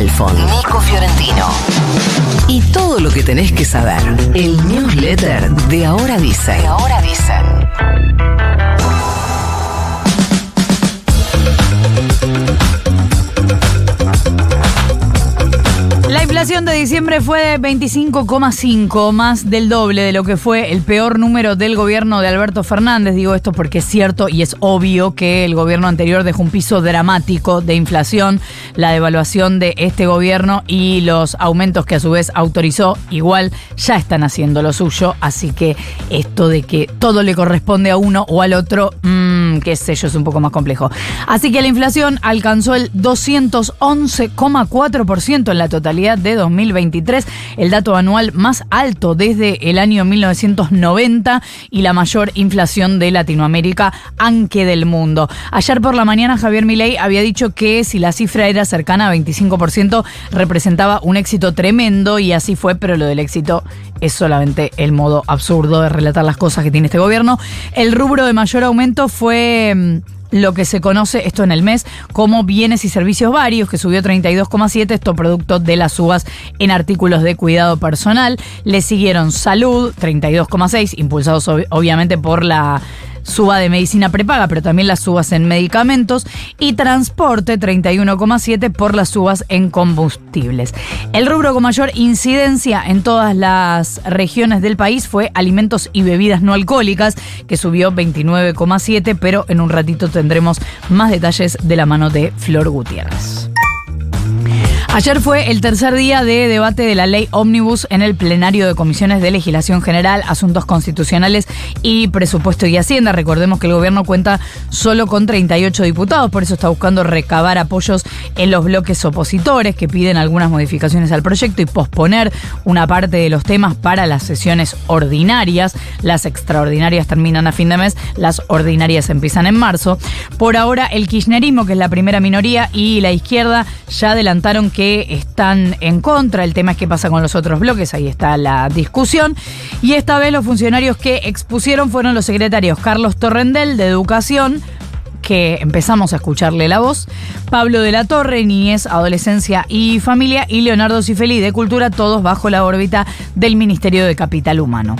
Halfon, Nico Fiorentino. Y todo lo que tenés que saber. El newsletter de Ahora Dice. De Ahora Dice. Inflación de diciembre fue de 25,5, más del doble de lo que fue el peor número del gobierno de Alberto Fernández. Digo esto porque es cierto y es obvio que el gobierno anterior dejó un piso dramático de inflación. La devaluación de este gobierno y los aumentos que a su vez autorizó, igual ya están haciendo lo suyo. Así que esto de que todo le corresponde a uno o al otro, mmm, qué sé yo, es un poco más complejo. Así que la inflación alcanzó el 211,4% en la totalidad de 2023, el dato anual más alto desde el año 1990 y la mayor inflación de Latinoamérica, aunque del mundo. Ayer por la mañana Javier Milei había dicho que si la cifra era cercana a 25% representaba un éxito tremendo y así fue, pero lo del éxito es solamente el modo absurdo de relatar las cosas que tiene este gobierno. El rubro de mayor aumento fue mm, lo que se conoce, esto en el mes, como bienes y servicios varios, que subió 32,7, esto producto de las subas en artículos de cuidado personal. Le siguieron salud, 32,6, impulsados ob obviamente por la suba de medicina prepaga, pero también las subas en medicamentos, y transporte 31,7 por las subas en combustibles. El rubro con mayor incidencia en todas las regiones del país fue alimentos y bebidas no alcohólicas, que subió 29,7, pero en un ratito tendremos más detalles de la mano de Flor Gutiérrez. Ayer fue el tercer día de debate de la ley Omnibus en el plenario de comisiones de legislación general, asuntos constitucionales y presupuesto y hacienda. Recordemos que el gobierno cuenta solo con 38 diputados, por eso está buscando recabar apoyos en los bloques opositores que piden algunas modificaciones al proyecto y posponer una parte de los temas para las sesiones ordinarias. Las extraordinarias terminan a fin de mes, las ordinarias empiezan en marzo. Por ahora el kirchnerismo, que es la primera minoría, y la izquierda ya adelantaron que que están en contra. El tema es qué pasa con los otros bloques, ahí está la discusión. Y esta vez los funcionarios que expusieron fueron los secretarios Carlos Torrendel de Educación, que empezamos a escucharle la voz, Pablo de la Torre, Niñez, Adolescencia y Familia, y Leonardo Cifeli de Cultura, todos bajo la órbita del Ministerio de Capital Humano.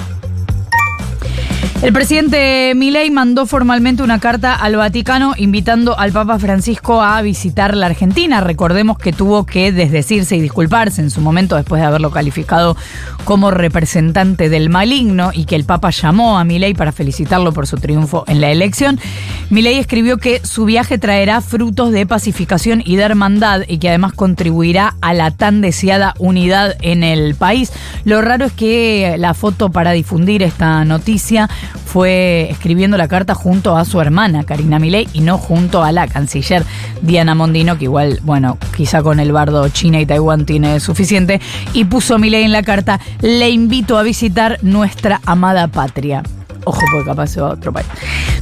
El presidente Milei mandó formalmente una carta al Vaticano invitando al Papa Francisco a visitar la Argentina. Recordemos que tuvo que desdecirse y disculparse en su momento después de haberlo calificado como representante del maligno y que el Papa llamó a Milei para felicitarlo por su triunfo en la elección. Milei escribió que su viaje traerá frutos de pacificación y de hermandad y que además contribuirá a la tan deseada unidad en el país. Lo raro es que la foto para difundir esta noticia fue escribiendo la carta junto a su hermana Karina Milei y no junto a la canciller Diana Mondino, que igual, bueno, quizá con el bardo China y Taiwán tiene suficiente, y puso Milei en la carta, le invito a visitar nuestra amada patria. Ojo, porque capaz se va a otro país.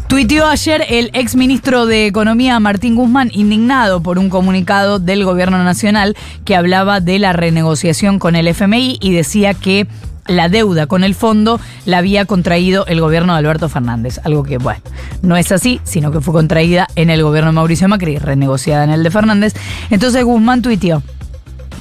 Tuiteó ayer el ex ministro de Economía Martín Guzmán, indignado por un comunicado del gobierno nacional que hablaba de la renegociación con el FMI y decía que la deuda con el fondo la había contraído el gobierno de Alberto Fernández. Algo que, bueno, no es así, sino que fue contraída en el gobierno de Mauricio Macri renegociada en el de Fernández. Entonces Guzmán tuiteó.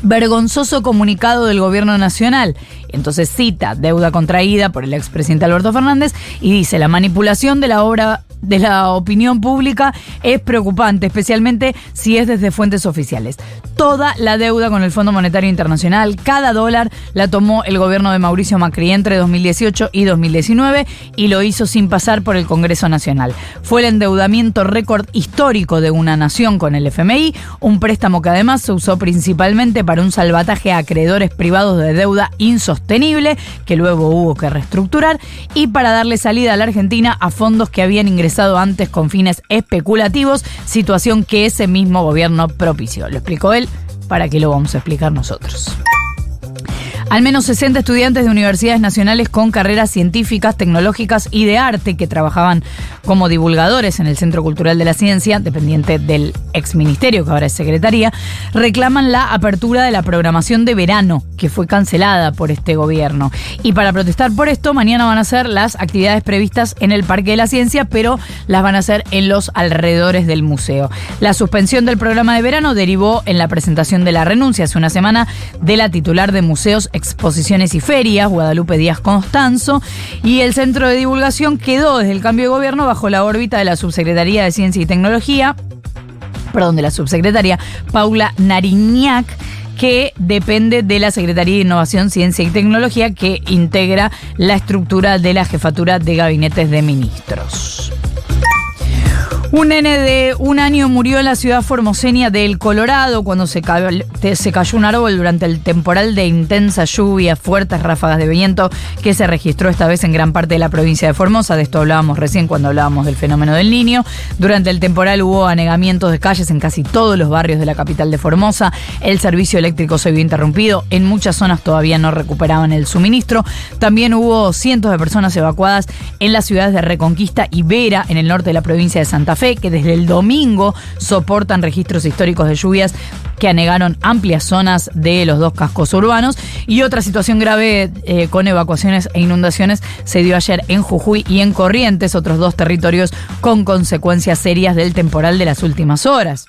Vergonzoso comunicado del gobierno nacional. Entonces cita deuda contraída por el expresidente Alberto Fernández y dice la manipulación de la obra de la opinión pública es preocupante, especialmente si es desde fuentes oficiales. Toda la deuda con el Fondo Monetario Internacional, cada dólar, la tomó el gobierno de Mauricio Macri entre 2018 y 2019 y lo hizo sin pasar por el Congreso Nacional. Fue el endeudamiento récord histórico de una nación con el FMI, un préstamo que además se usó principalmente para un salvataje a acreedores privados de deuda insostenible, que luego hubo que reestructurar, y para darle salida a la Argentina a fondos que habían ingresado antes con fines especulativos, situación que ese mismo gobierno propició. Lo explicó él, para que lo vamos a explicar nosotros. Al menos 60 estudiantes de universidades nacionales con carreras científicas, tecnológicas y de arte que trabajaban como divulgadores en el Centro Cultural de la Ciencia, dependiente del ex ministerio, que ahora es secretaría, reclaman la apertura de la programación de verano, que fue cancelada por este gobierno. Y para protestar por esto, mañana van a ser las actividades previstas en el Parque de la Ciencia, pero las van a hacer en los alrededores del museo. La suspensión del programa de verano derivó en la presentación de la renuncia hace una semana de la titular de Museos, Exposiciones y Ferias, Guadalupe Díaz Constanzo, y el centro de divulgación quedó desde el cambio de gobierno bajo la órbita de la Subsecretaría de Ciencia y Tecnología, perdón, de la subsecretaria Paula Nariñac que depende de la Secretaría de Innovación, Ciencia y Tecnología, que integra la estructura de la jefatura de gabinetes de ministros. Un nene de un año murió en la ciudad formoseña del Colorado cuando se cayó, se cayó un árbol durante el temporal de intensa lluvia, fuertes ráfagas de viento que se registró esta vez en gran parte de la provincia de Formosa. De esto hablábamos recién cuando hablábamos del fenómeno del niño. Durante el temporal hubo anegamientos de calles en casi todos los barrios de la capital de Formosa. El servicio eléctrico se vio interrumpido. En muchas zonas todavía no recuperaban el suministro. También hubo cientos de personas evacuadas en las ciudades de Reconquista y Vera, en el norte de la provincia de Santa Fe, que desde el domingo soportan registros históricos de lluvias que anegaron amplias zonas de los dos cascos urbanos. Y otra situación grave eh, con evacuaciones e inundaciones se dio ayer en Jujuy y en Corrientes, otros dos territorios con consecuencias serias del temporal de las últimas horas.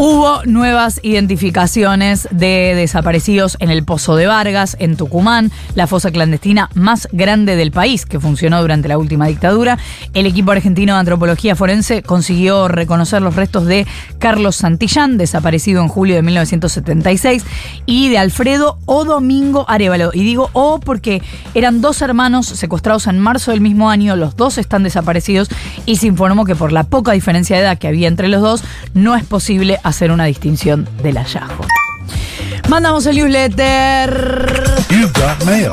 Hubo nuevas identificaciones de desaparecidos en el Pozo de Vargas, en Tucumán, la fosa clandestina más grande del país que funcionó durante la última dictadura. El equipo argentino de antropología forense consiguió reconocer los restos de Carlos Santillán, desaparecido en julio de 1976, y de Alfredo O Domingo Arevalo. Y digo O porque eran dos hermanos secuestrados en marzo del mismo año, los dos están desaparecidos y se informó que por la poca diferencia de edad que había entre los dos, no es posible hacer una distinción del hallazgo. Mandamos el newsletter. You've got mail.